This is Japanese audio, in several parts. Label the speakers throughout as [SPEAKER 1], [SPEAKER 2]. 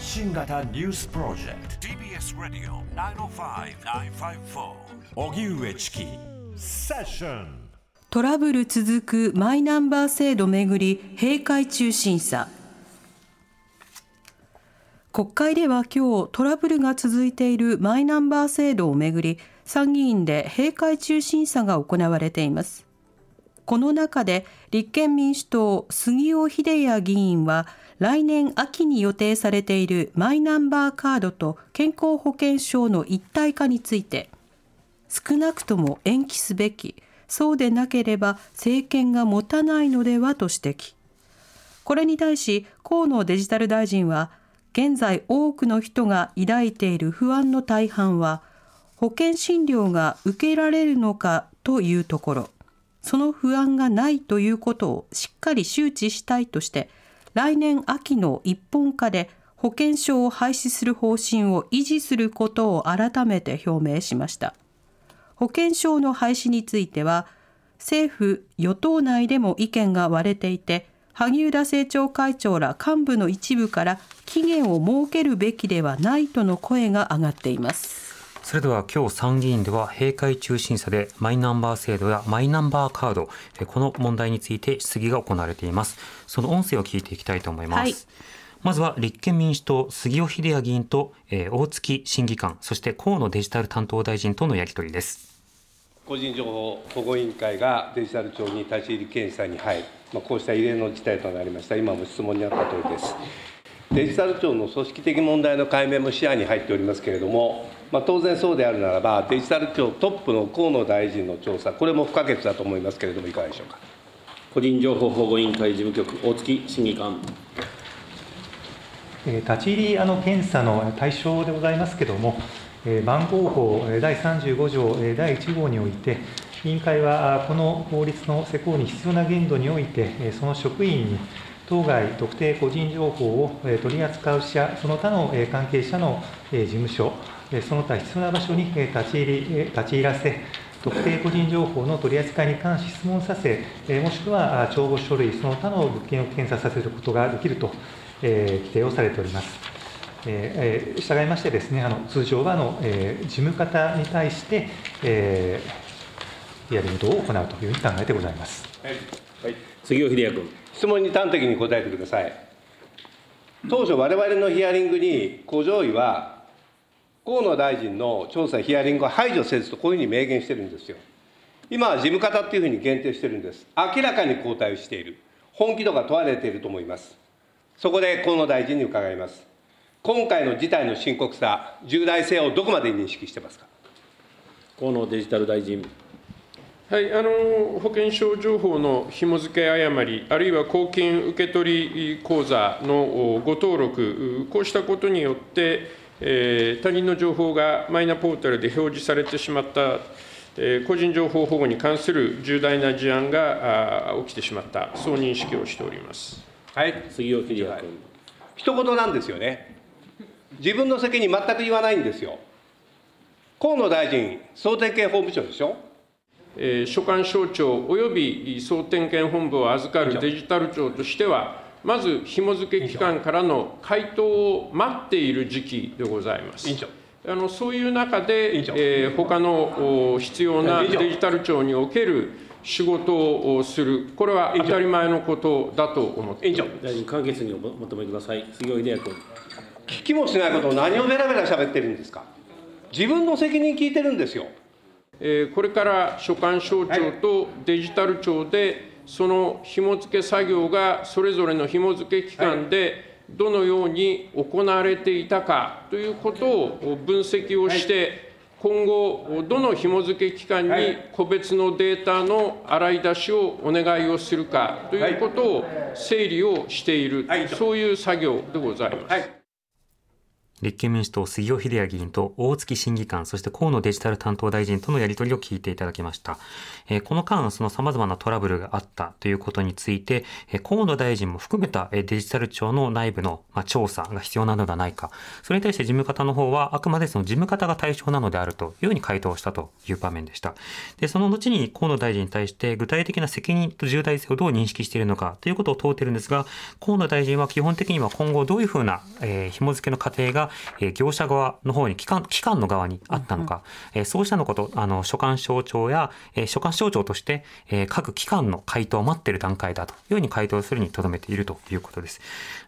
[SPEAKER 1] 発信型ニュースプロジェクト。TBS ラディオ905-954おぎゅうえちきセッション
[SPEAKER 2] トラブル続くマイナンバー制度めぐり閉会中審査。国会では今日トラブルが続いているマイナンバー制度をめぐり参議院で閉会中審査が行われています。この中で立憲民主党杉尾秀哉議員は来年秋に予定されているマイナンバーカードと健康保険証の一体化について少なくとも延期すべき。そうでなければ政権が持たないのではと指摘。これに対し河野デジタル大臣は現在多くの人が抱いている不安の大半は保険診療が受けられるのかというところ。その不安がないということをしっかり周知したいとして来年秋の一本化で保険証を廃止する方針を維持することを改めて表明しました。保険証の廃止については政府与党内でも意見が割れていて萩生田政調会長ら幹部の一部から期限を設けるべきではないとの声が上がっています。
[SPEAKER 3] それでは今日参議院では閉会中審査でマイナンバー制度やマイナンバーカードこの問題について質疑が行われています。その音声を聞いていきたいと思います、はい、まずは立憲民主党杉尾秀哉議員と、えー、大月審議官そして河野デジタル担当大臣とのやり取りです。
[SPEAKER 4] 個人情報保護委員会がデジタル庁に立ち入り検査に入り、まあ、こうした異例の事態となりました。今も質問にあった通りです。デジタル庁の組織的問題の解明も視野に入っておりますけれども、まあ、当然そうであるならば、デジタル庁トップの河野大臣の調査、これも不可欠だと思いますけれども、いかがでしょうか？
[SPEAKER 5] 個人情報保護委員会事務局、大月審議官。
[SPEAKER 6] 立ち入りあの検査の対象でございますけれども、番号法第35条第1号において、委員会はこの法律の施行に必要な限度において、その職員に当該特定個人情報を取り扱う者、その他の関係者の事務所、その他必要な場所に立ち入り立ち入らせ、特定個人情報の取り扱いに関し質問させ、もしくは帳簿書類、その他の物件を検査させることができると、規定をされております。えー、従いましてですね、あの通常はあの、えー、事務方に対して、えー、ヒアリング等を行うというふうに考えてございます。はい、
[SPEAKER 5] はい、杉尾秀哉君。
[SPEAKER 4] 質問に端的に答えてください。当初、我々のヒアリングに、古上位は、河野大臣の調査、ヒアリングを排除せずと、こういうふうに明言してるんですよ。今は事務方っていうふうに限定してるんです。明らかに後退している。本気度が問われていると思います。そこで河野大臣に伺います。今回の事態の深刻さ、重大性をどこまで認識してますか？
[SPEAKER 5] 河野デジタル大臣。
[SPEAKER 7] はい、あの保険証情報の紐付け誤り、あるいは公金受取口座のご登録、こうしたことによって、えー、他人の情報がマイナポータルで表示されてしまった、えー、個人情報保護に関する重大な事案が起きてしまった、そう認識をしております。
[SPEAKER 5] はい、杉尾秀哉君。
[SPEAKER 4] 一言なんですよね。自分の責任全く言わないんですよ。河野大臣、総点検法務省でしょ？
[SPEAKER 7] 所管省庁および総点検本部を預かるデジタル庁としては、まず紐付け機関からの回答を待っている時期でございます。あのそういう中で、えー、他の必要なデジタル庁における仕事をする、これは当たり前のことだと思っています。
[SPEAKER 5] 大臣、簡潔にお求めください。杉尾秀哉君。
[SPEAKER 4] 聞きもしないことを何をべらべら喋ってるんですか？自分の責任聞いてるんですよ。
[SPEAKER 7] これから所管省庁とデジタル庁で、その紐付け作業がそれぞれの紐付け機関でどのように行われていたかということを分析をして、今後、どの紐付け機関に個別のデータの洗い出しをお願いをするかということを整理をしている、そういう作業でございます。
[SPEAKER 3] 立憲民主党杉尾秀哉議員と大月審議官、そして河野デジタル担当大臣とのやり取りを聞いていただきました。えー、この間、その様々なトラブルがあったということについて、えー、河野大臣も含めたえデジタル庁の内部の、まあ、調査が必要なのではないか。それに対して事務方の方は、あくまでその事務方が対象なのであるというふうに回答したという場面でした。で、その後に河野大臣に対して具体的な責任と重大性をどう認識しているのかということを問うているんですが、河野大臣は基本的には今後どういうふうな、えー、紐付けの過程が、えー、業者側の方に機関、機関の側にあったのか、えー、そうしたのこと、あの、所管省庁や、えー、所管省庁として、えー、各機関の回答を待っている段階だというふうに回答するにとどめているということです。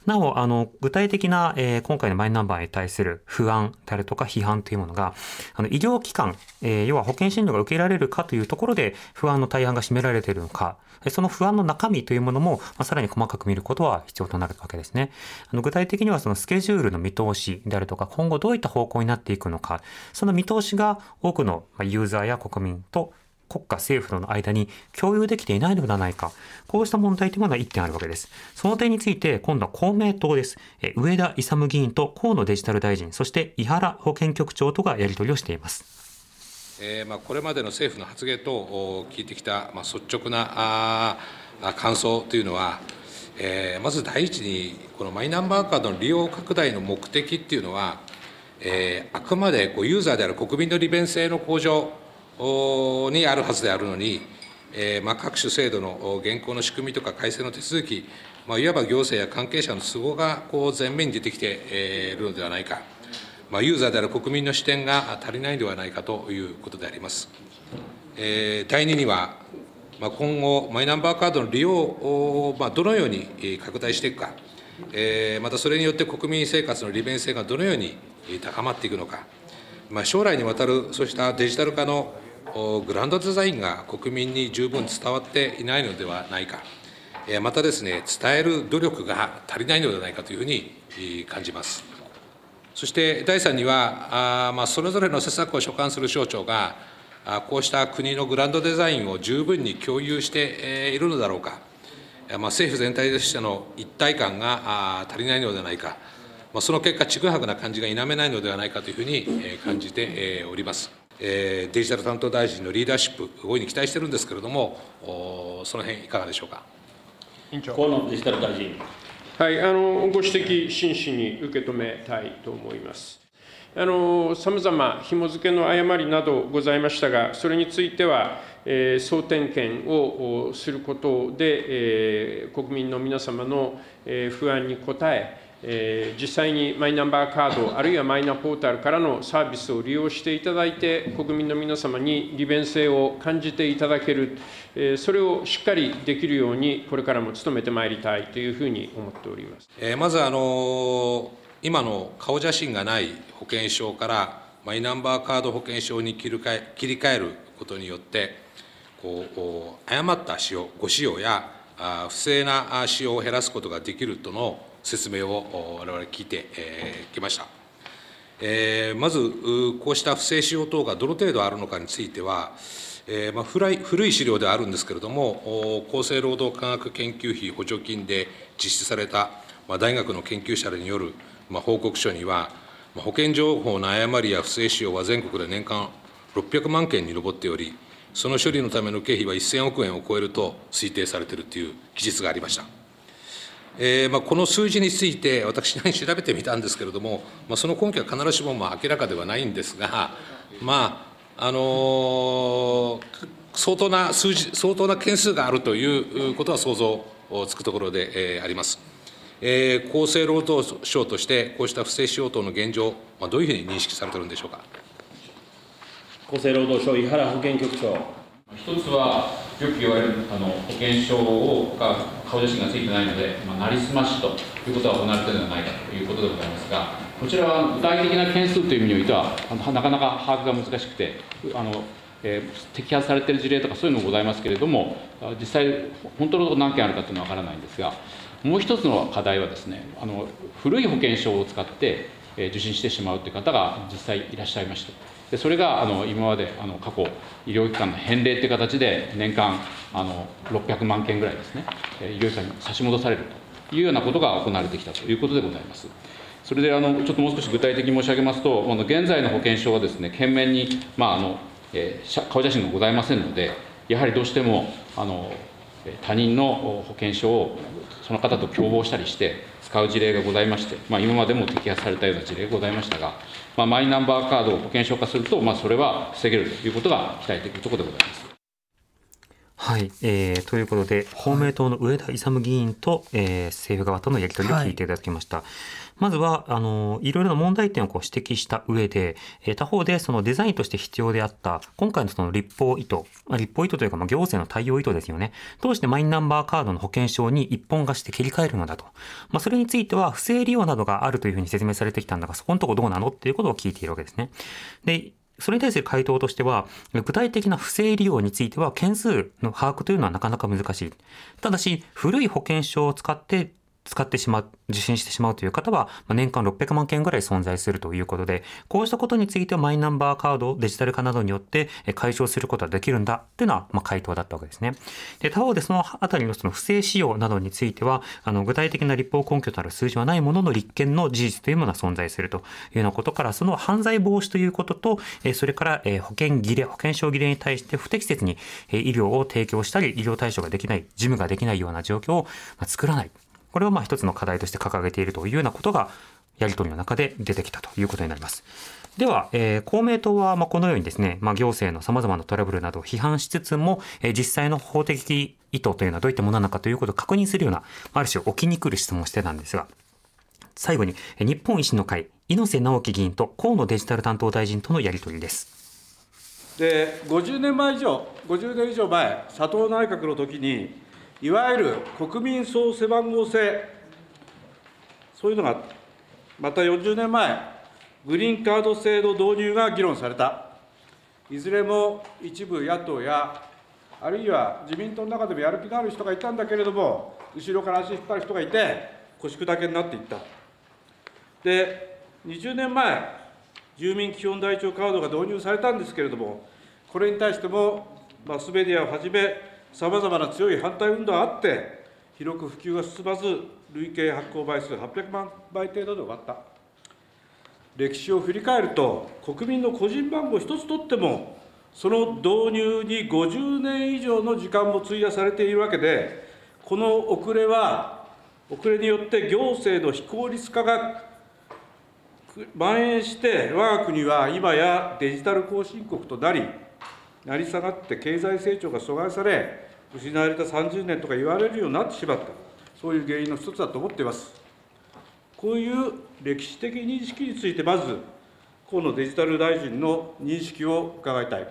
[SPEAKER 3] なお、あの、具体的な、えー、今回のマイナンバーに対する不安であるとか批判というものが、あの、医療機関、えー、要は保険診療が受けられるかというところで不安の大半が占められているのか、その不安の中身というものも、まあ、さらに細かく見ることは必要となるわけですね。あの具体的にはそのスケジュールの見通しであるとか、今後どういった方向になっていくのか、その見通しが多くのユーザーや国民と国家政府との間に共有できていないのではないか。こうした問題というものが1点あるわけです。その点について、今度は公明党です。え上田勇議員と河野デジタル大臣、そして井原保健局長とがやり取りをしています。
[SPEAKER 8] えーまあ、これまでの政府の発言と聞いてきた、まあ、率直なあ感想というのは、えー、まず第一に、このマイナンバーカードの利用拡大の目的っていうのは、えー、あくまでこうユーザーである国民の利便性の向上にあるはずであるのに、えーまあ、各種制度の現行の仕組みとか改正の手続き、まあ、いわば行政や関係者の都合がこう前面に出てきているのではないか、まあ、ユーザーである国民の視点が足りないのではないかということであります。えー、第2には、まあ、今後、マイナンバーカードの利用を、まあ、どのように拡大していくか、えー、またそれによって国民生活の利便性がどのように高まっていくのか、まあ、将来にわたるそうしたデジタル化のグランドデザインが国民に十分伝わっていないのではないか、またですね、伝える努力が足りないのではないかというふうに感じます。そして第3には、あまあ、それぞれの施策を所管する省庁が、こうした国のグランドデザインを十分に共有しているのだろうか、まあ、政府全体としての一体感が足りないのではないか、まあ、その結果、ちぐはぐな感じが否めないのではないかというふうに感じております。デジタル担当大臣のリーダーシップ、大いに期待してるんですけれども、その辺いかがでしょうか？
[SPEAKER 5] 河野デジタル大臣。
[SPEAKER 7] はい、あのご指摘、真摯に受け止めたいと思います。さまざま、紐付けの誤りなどございましたが、それについては、えー、総点検をすることで、えー、国民の皆様の、えー、不安に応え、えー、実際にマイナンバーカード、あるいはマイナポータルからのサービスを利用していただいて、国民の皆様に利便性を感じていただける、え、それをしっかりできるように、これからも努めてまいりたいというふうに思っております、
[SPEAKER 8] え、まず、あの今の顔写真がない保険証から、マイナンバーカード保険証に切り替え切り替えることによって、こう誤った使用、ご使用や不正な使用を減らすことができるとの説明を我々聞いてきました。まず、こうした不正使用等がどの程度あるのかについては、まあ、古い資料ではあるんですけれども、厚生労働科学研究費補助金で実施された、大学の研究者らによる、報告書には、保険情報の誤りや不正使用は全国で年間600万件に上っており、その処理のための経費は1000億円を超えると推定されているという記述がありました。えーまあ、この数字について、私なりに調べてみたんですけれども、まあ、その根拠は必ずしもまあ明らかではないんですが、まああのー、相当な数字、相当な件数があるということは想像つくところで、えー、あります。えー、厚生労働省として、こうした不正使用等の現状、まあ、どういうふうに認識されているんでしょうか。
[SPEAKER 5] 厚生労働省、井原保健局長。
[SPEAKER 9] 一つは、よく言われるあの保険証をが顔写真がついてないので、まあ、なりすましということが行われているのではないかということでございますが、こちらは具体的な件数という意味においては、あのなかなか把握が難しくて、あのえー、摘発されている事例とかそういうのもございますけれども、実際、本当のところ何件あるかというのは分からないんですが、もう一つの課題はですね、あの古い保険証を使って、え、受診してしまうという方が実際いらっしゃいまして。でそれがあの今まであの過去、医療機関の返礼という形で、年間あの600万件ぐらいですね、医療機関に差し戻されるというようなことが行われてきたということでございます。それであのちょっともう少し具体的に申し上げますと、あの現在の保険証はですね、懸命に、まああのえー、顔写真がございませんので、やはりどうしてもあの他人の保険証をその方と共謀したりして使う事例がございまして、まあ、今までも摘発されたような事例がございましたが、まあ、マイナンバーカードを保険証化すると、まあ、それは防げるということが期待できるところでございます。
[SPEAKER 3] はい、えー、ということで公明党の上田勇議員と、えー、政府側とのやり取りを聞いていただきました。はいまずは、あの、いろいろな問題点をこう指摘した上で、え他方でそのデザインとして必要であった、今回のその立法意図、立法意図というか、まあ、行政の対応意図ですよね。どうしてマイナンバーカードの保険証に一本化して切り替えるのだと。まあ、それについては、不正利用などがあるというふうに説明されてきたんだが、そこのとこどうなのっていうことを聞いているわけですね。で、それに対する回答としては、具体的な不正利用については件数の把握というのはなかなか難しい。ただし、古い保険証を使って使ってしまう、受診してしまうという方は、年間600万件ぐらい存在するということで、こうしたことについてはマイナンバーカード、デジタル化などによって解消することができるんだっていうのは、ま、回答だったわけですね。で、他方でそのあたりのその不正使用などについては、あの、具体的な立法根拠となる数字はないものの立件の事実というものが存在するというようなことから、その犯罪防止ということと、それから保険切れ、保険証切れに対して不適切に医療を提供したり、医療対処ができない、事務ができないような状況を作らない。これをまあ一つの課題として掲げているというようなことが、やり取りの中で出てきたということになります。では、えー、公明党はまあこのようにですね、まあ、行政の様々なトラブルなどを批判しつつも、えー、実際の法的意図というのはどういったものなのかということを確認するような、ある種置きに来る質問をしてたんですが、最後に、日本維新の会、猪瀬直樹議員と河野デジタル担当大臣とのやり取りです。
[SPEAKER 10] で50年前以上、50年以上前、佐藤内閣の時に、いわゆる国民総背番号制、そういうのが、また40年前、グリーンカード制度導入が議論された、いずれも一部野党や、あるいは自民党の中でもやる気のある人がいたんだけれども、後ろから足引っ張る人がいて、腰砕けになっていった。で、20年前、住民基本台帳カードが導入されたんですけれども、これに対しても、マスメディアをはじめ、さまざまな強い反対運動があって、広く普及が進まず、累計発行倍数800万倍程度で終わった。歴史を振り返ると、国民の個人番号一つとっても、その導入に50年以上の時間も費やされているわけで、この遅れは、遅れによって行政の非効率化が蔓延して、我が国は今やデジタル後進国となり、成り下がって経済成長が阻害され、失われた30年とか言われるようになってしまった、そういう原因の一つだと思っています。こういう歴史的認識について、まず、河野デジタル大臣の認識を伺いたい。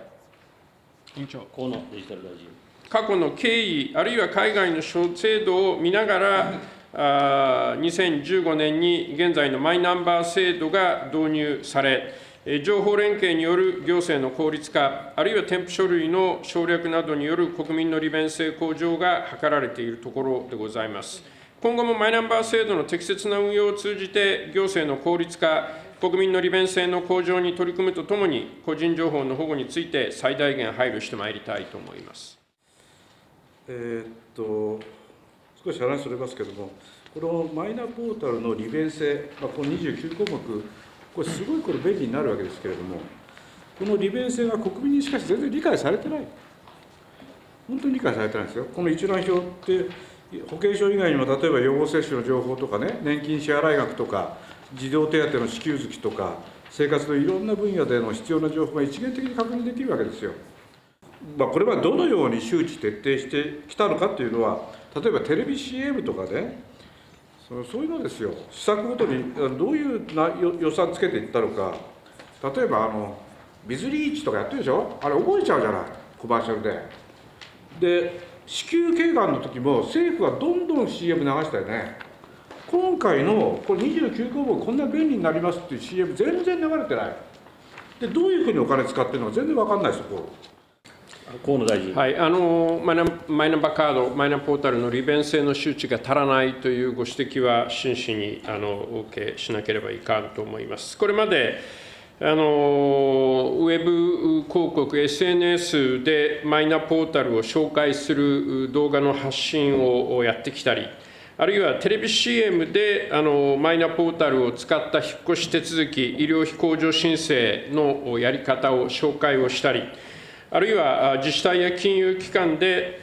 [SPEAKER 5] 委員長河野デジタル大臣
[SPEAKER 7] 過去の経緯、あるいは海外の制度を見ながら、あ2015年に現在のマイナンバー制度が導入され、情報連携による行政の効率化、あるいは添付書類の省略などによる国民の利便性向上が図られているところでございます。今後もマイナンバー制度の適切な運用を通じて、行政の効率化、国民の利便性の向上に取り組むとともに、個人情報の保護について最大限配慮してまいりたいと思います。
[SPEAKER 10] えー、っと、少し話それますけれども、このマイナポータルの利便性、まあ、この29項目、これすごいこれ便利になるわけですけれどもこの利便性が国民にしかし全然理解されてない本当に理解されてないんですよこの一覧表って保険証以外にも例えば予防接種の情報とかね年金支払額とか児童手当の支給月とか生活のいろんな分野での必要な情報が一元的に確認できるわけですよ。まあ、これはどのように周知徹底してきたのかっていうのは例えばテレビ CM とかねそういうのですよ。施策ごとにどういうな予算つけていったのか。例えばあのビズリーチとかやってるでしょ？あれ覚えちゃうじゃない。コマーシャルで。で子宮頸がんの時も政府はどんどん CM 流したよね。今回のこれ29項目こんな便利になりますっていう CM 全然流れてない。でどういうふうにお金使ってるのか全然分かんないですよこう。
[SPEAKER 5] 河野大臣、
[SPEAKER 7] はい、あのマイナマイナンバーカード、マイナポータルの利便性の周知が足らないというご指摘は真摯にあのお受けしなければいかんと思います。これまであのウェブ広告、SNS でマイナポータルを紹介する動画の発信をやってきたり、あるいはテレビ CM であのマイナポータルを使った引っ越し手続き、医療費控除申請のやり方を紹介をしたり、あるいは自治体や金融機関で、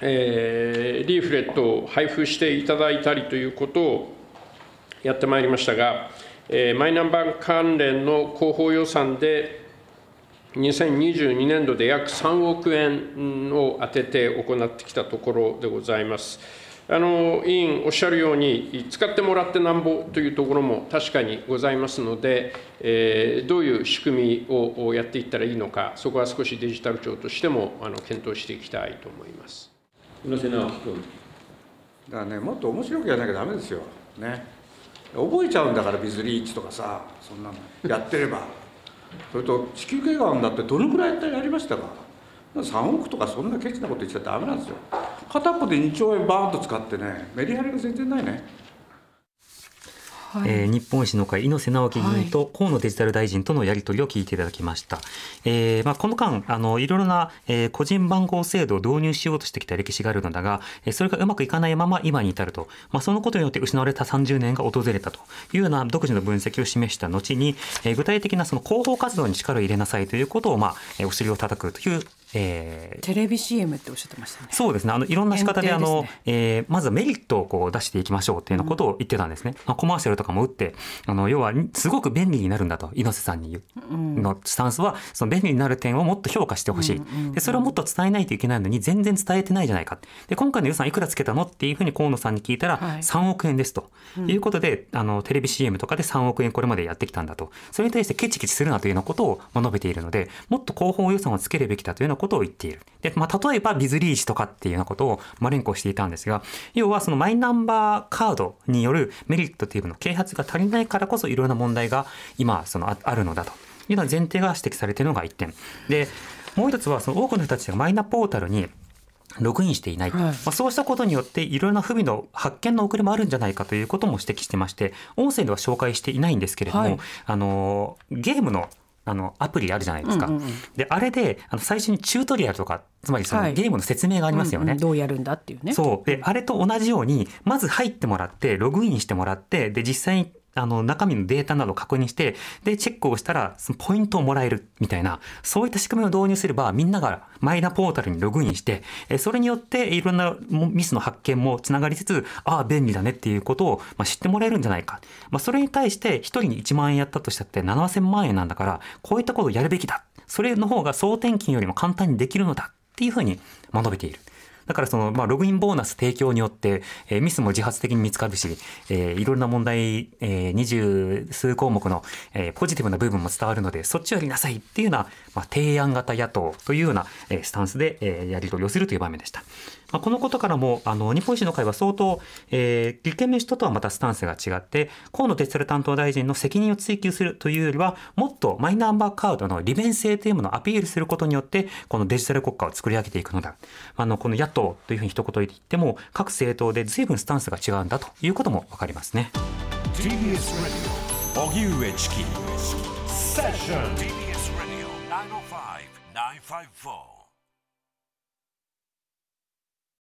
[SPEAKER 7] えー、リーフレットを配布していただいたりということをやってまいりましたが、えー、マイナンバー関連の広報予算で2022年度で約3億円を充てて行ってきたところでございます。あの委員おっしゃるように、使ってもらってなんぼというところも確かにございますので、えー、どういう仕組みをやっていったらいいのか、そこは少しデジタル庁としてもあの検討していきたいと思います
[SPEAKER 10] 宇野瀬直樹君。だからね、もっと面白くやらなきゃだめですよ。ね。覚えちゃうんだから、ビズリーチとかさ、そんなのやってれば。それと子宮頸がんだってどのくらいやりましたか3億とかそんなケチなこと言っちゃダメなんですよ片っぽで2兆円バーンと使ってねメリハリが全然ないね。
[SPEAKER 3] はい、えー、日本維新の会猪瀬直樹議員と河野デジタル大臣とのやり取りを聞いていただきました。はい、えー、まあ、この間あのいろいろな、えー、個人番号制度を導入しようとしてきた歴史があるのだが、えー、それがうまくいかないまま今に至ると、まあ、そのことによって失われた30年が訪れたというような独自の分析を示した後に、えー、具体的なその広報活動に力を入れなさいということを、まあ、えー、お尻を叩くという
[SPEAKER 2] えー、テレビ CM っておっしゃってましたね。
[SPEAKER 3] そうですね。あのいろんな仕方で、ね、あの、えー、まずはメリットをこう出していきましょうっていうようなことを言ってたんですね。うん、コマーシャルとかも打って、あの要はすごく便利になるんだと猪瀬さんに言う、うん、のスタンスはその便利になる点をもっと評価してほしい、うんうんうん、で。それをもっと伝えないといけないのに全然伝えてないじゃないか。で今回の予算いくらつけたのっていうふうに河野さんに聞いたら、はい、3億円ですと、いうことで、あのテレビ CM とかで3億円これまでやってきたんだと。それに対してケチケチするなというようなことを述べているので、もっと広報予算をつけるべきだというようなことを言っている。で、まあ、例えばビズリーチとかっていうようなことを、まあ、連呼していたんですが、要はそのマイナンバーカードによるメリットというの啓発が足りないからこそいろんな問題が今そのあるのだというような前提が指摘されているのが1点。で、もう一つはその多くの人たちがマイナポータルにログインしていない、はい、まあ、そうしたことによっていろいろな不備の発見の遅れもあるんじゃないかということも指摘してまして音声では紹介していないんですけれども、はい、あのゲームのあのアプリあるじゃないですか。うんうんうん、であれであの最初にチュートリアルとかつまりそのゲームの説明がありますよね。はいうんうん、
[SPEAKER 2] どうやるんだっていうね。
[SPEAKER 3] そうであれと同じようにまず入ってもらってログインしてもらってで実際にあの中身のデータなどを確認してでチェックをしたらポイントをもらえるみたいなそういった仕組みを導入すればみんながマイナポータルにログインしてそれによっていろんなミスの発見もつながりつつああ便利だねっていうことを、ま、知ってもらえるんじゃないか、まあ、それに対して1人に1万円やったとしたって7000万円なんだからこういったことをやるべきだそれの方が総点金よりも簡単にできるのだっていうふうに述べている。だからその、まあ、ログインボーナス提供によって、えー、ミスも自発的に見つかるし、えー、いろんな問題、えー、二十数項目の、えー、ポジティブな部分も伝わるので、そっちをやりなさいっていうような、まあ、提案型野党というような、えー、スタンスで、えー、やり取りをするという場面でした。まあ、このことからも、あの、日本維新の会は相当、えー、立憲民主党とはまたスタンスが違って、河野デジタル担当大臣の責任を追及するというよりは、もっとマイナンバーカードの利便性というものをアピールすることによって、このデジタル国家を作り上げていくのだ。あの、この野党というふうに一言言っても、各政党で随分スタンスが違うんだということもわかりますね。Session. TBS Radio 905 954.